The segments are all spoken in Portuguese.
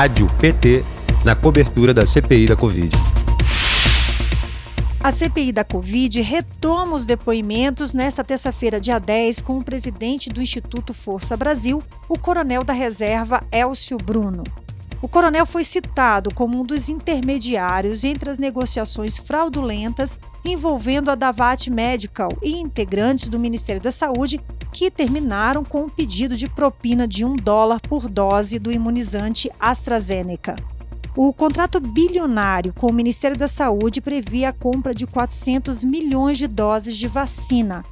Rádio PT na cobertura da CPI da Covid. A CPI da Covid retoma os depoimentos nesta terça-feira, dia 10, com o presidente do Instituto Força Brasil, o coronel da reserva Elcio Bruno. O coronel foi citado como um dos intermediários entre as negociações fraudulentas envolvendo a Davat Medical e integrantes do Ministério da Saúde que terminaram com um pedido de propina de um dólar por dose do imunizante AstraZeneca. O contrato bilionário com o Ministério da Saúde previa a compra de 400 milhões de doses de vacina.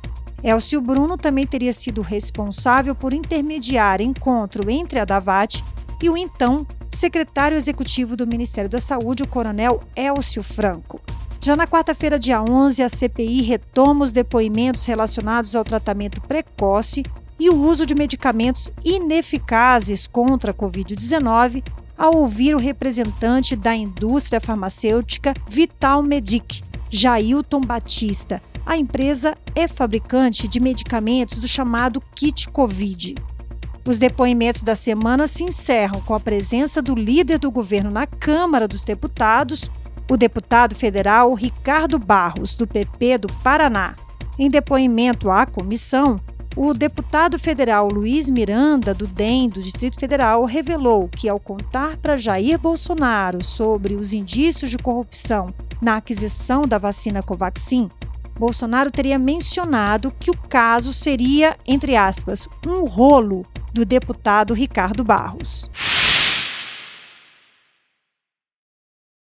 Elcio Bruno também teria sido responsável por intermediar encontro entre a Davat e o então secretário executivo do Ministério da Saúde, o coronel Elcio Franco. Já na quarta-feira, dia 11, a CPI retoma os depoimentos relacionados ao tratamento precoce e o uso de medicamentos ineficazes contra a Covid-19 ao ouvir o representante da indústria farmacêutica Vital Medic, Jailton Batista. A empresa é fabricante de medicamentos do chamado kit Covid. Os depoimentos da semana se encerram com a presença do líder do governo na Câmara dos Deputados, o deputado federal Ricardo Barros, do PP do Paraná. Em depoimento à comissão, o deputado federal Luiz Miranda, do DEM do Distrito Federal, revelou que, ao contar para Jair Bolsonaro sobre os indícios de corrupção na aquisição da vacina Covaxin, Bolsonaro teria mencionado que o caso seria, entre aspas, um rolo do deputado Ricardo Barros.